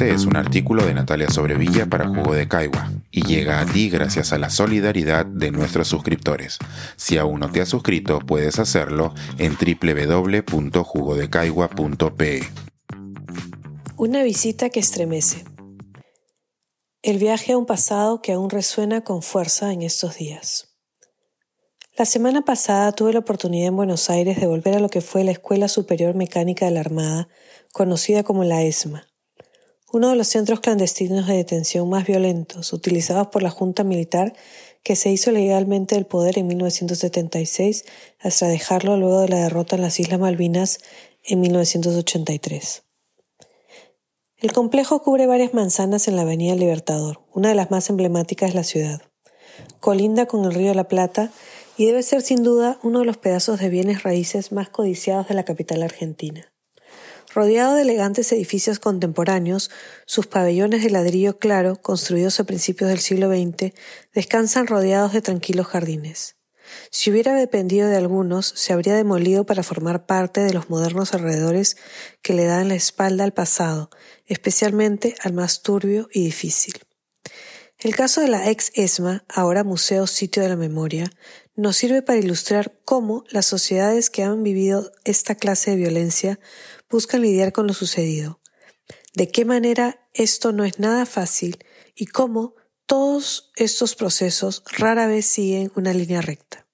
Este es un artículo de Natalia Sobrevilla para Jugo de Caigua y llega a ti gracias a la solidaridad de nuestros suscriptores. Si aún no te has suscrito, puedes hacerlo en www.jugodecaigua.pe. Una visita que estremece. El viaje a un pasado que aún resuena con fuerza en estos días. La semana pasada tuve la oportunidad en Buenos Aires de volver a lo que fue la Escuela Superior Mecánica de la Armada, conocida como la ESMA, uno de los centros clandestinos de detención más violentos utilizados por la Junta Militar que se hizo legalmente del poder en 1976 hasta dejarlo luego de la derrota en las Islas Malvinas en 1983. El complejo cubre varias manzanas en la Avenida Libertador, una de las más emblemáticas de la ciudad. Colinda con el río la Plata y debe ser sin duda uno de los pedazos de bienes raíces más codiciados de la capital argentina. Rodeado de elegantes edificios contemporáneos, sus pabellones de ladrillo claro, construidos a principios del siglo XX, descansan rodeados de tranquilos jardines. Si hubiera dependido de algunos, se habría demolido para formar parte de los modernos alrededores que le dan la espalda al pasado, especialmente al más turbio y difícil. El caso de la ex ESMA, ahora Museo Sitio de la Memoria, nos sirve para ilustrar cómo las sociedades que han vivido esta clase de violencia buscan lidiar con lo sucedido, de qué manera esto no es nada fácil y cómo todos estos procesos rara vez siguen una línea recta.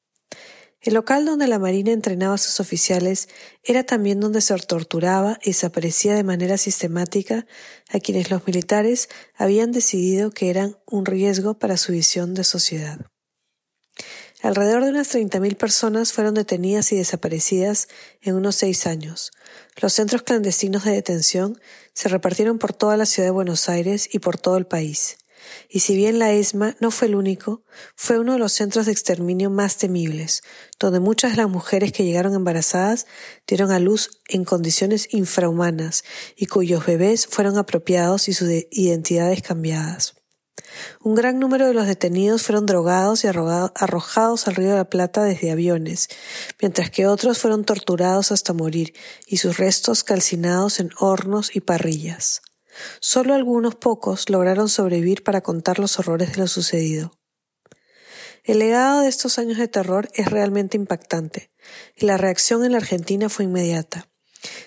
El local donde la Marina entrenaba a sus oficiales era también donde se torturaba y desaparecía de manera sistemática a quienes los militares habían decidido que eran un riesgo para su visión de sociedad. Alrededor de unas 30.000 personas fueron detenidas y desaparecidas en unos seis años. Los centros clandestinos de detención se repartieron por toda la ciudad de Buenos Aires y por todo el país. Y si bien la ESMA no fue el único, fue uno de los centros de exterminio más temibles, donde muchas de las mujeres que llegaron embarazadas dieron a luz en condiciones infrahumanas y cuyos bebés fueron apropiados y sus identidades cambiadas. Un gran número de los detenidos fueron drogados y arrojados al río de la Plata desde aviones, mientras que otros fueron torturados hasta morir y sus restos calcinados en hornos y parrillas. Solo algunos pocos lograron sobrevivir para contar los horrores de lo sucedido. El legado de estos años de terror es realmente impactante, y la reacción en la Argentina fue inmediata.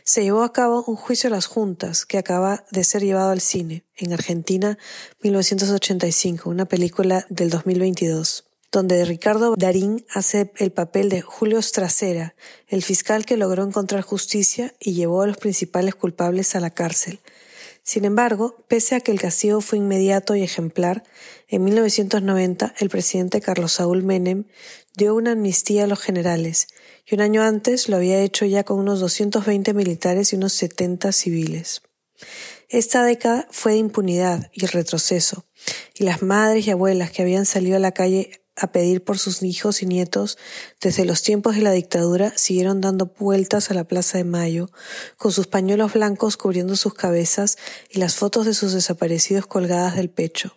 Se llevó a cabo un juicio a las juntas que acaba de ser llevado al cine, en Argentina, 1985, una película del 2022 donde Ricardo Darín hace el papel de Julio Stracera, el fiscal que logró encontrar justicia y llevó a los principales culpables a la cárcel. Sin embargo, pese a que el castigo fue inmediato y ejemplar, en 1990 el presidente Carlos Saúl Menem dio una amnistía a los generales y un año antes lo había hecho ya con unos 220 militares y unos 70 civiles. Esta década fue de impunidad y retroceso, y las madres y abuelas que habían salido a la calle a pedir por sus hijos y nietos desde los tiempos de la dictadura siguieron dando vueltas a la Plaza de Mayo, con sus pañuelos blancos cubriendo sus cabezas y las fotos de sus desaparecidos colgadas del pecho.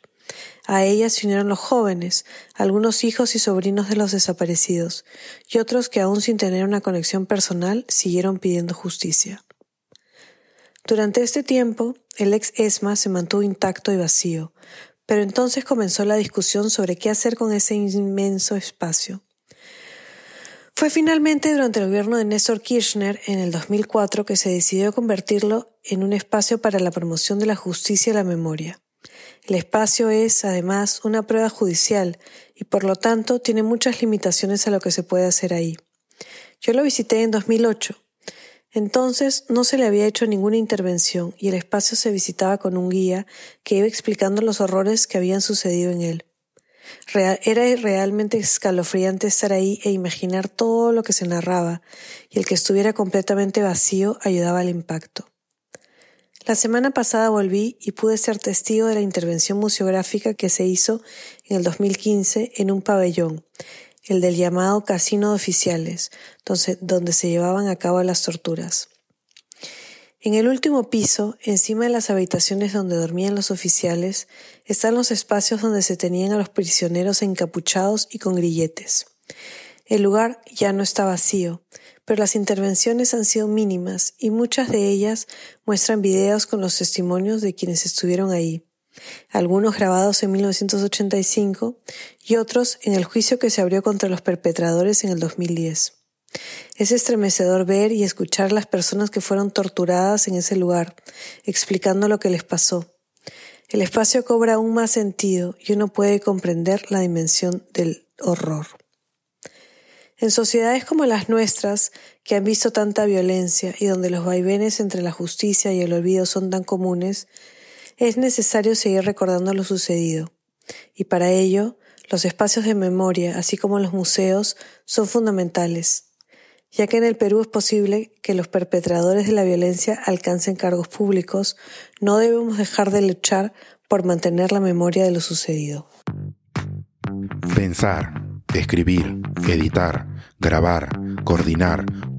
A ellas se unieron los jóvenes, algunos hijos y sobrinos de los desaparecidos, y otros que aún sin tener una conexión personal siguieron pidiendo justicia. Durante este tiempo, el ex ESMA se mantuvo intacto y vacío, pero entonces comenzó la discusión sobre qué hacer con ese inmenso espacio. Fue finalmente durante el gobierno de Néstor Kirchner en el 2004 que se decidió convertirlo en un espacio para la promoción de la justicia y la memoria. El espacio es, además, una prueba judicial y por lo tanto tiene muchas limitaciones a lo que se puede hacer ahí. Yo lo visité en 2008. Entonces no se le había hecho ninguna intervención y el espacio se visitaba con un guía que iba explicando los horrores que habían sucedido en él. era realmente escalofriante estar ahí e imaginar todo lo que se narraba, y el que estuviera completamente vacío ayudaba al impacto. La semana pasada volví y pude ser testigo de la intervención museográfica que se hizo en el 2015 en un pabellón, el del llamado Casino de Oficiales, donde, se llevaban a cabo las torturas. En el último piso, encima de las habitaciones donde dormían los oficiales, están los espacios donde se tenían a los prisioneros encapuchados y con grilletes. El lugar ya no está vacío, pero las intervenciones han sido mínimas y muchas de ellas muestran videos con los testimonios de quienes estuvieron ahí, algunos grabados en 1985 y otros en el juicio que se abrió contra los perpetradores en el 2010. Es estremecedor ver y escuchar las personas que fueron torturadas en ese lugar, explicando lo que les pasó. El espacio cobra aún más sentido y uno puede comprender la dimensión del horror. En sociedades como las nuestras, que han visto tanta violencia y donde los vaivenes entre la justicia y el olvido son tan comunes, es necesario seguir recordando lo sucedido. Y para ello, los espacios de memoria, así como los museos, son fundamentales, ya que en el Perú es posible que los perpetradores de la violencia alcancen cargos públicos, no debemos dejar de luchar por mantener la memoria de lo sucedido. Pensar, escribir, editar, grabar, coordinar,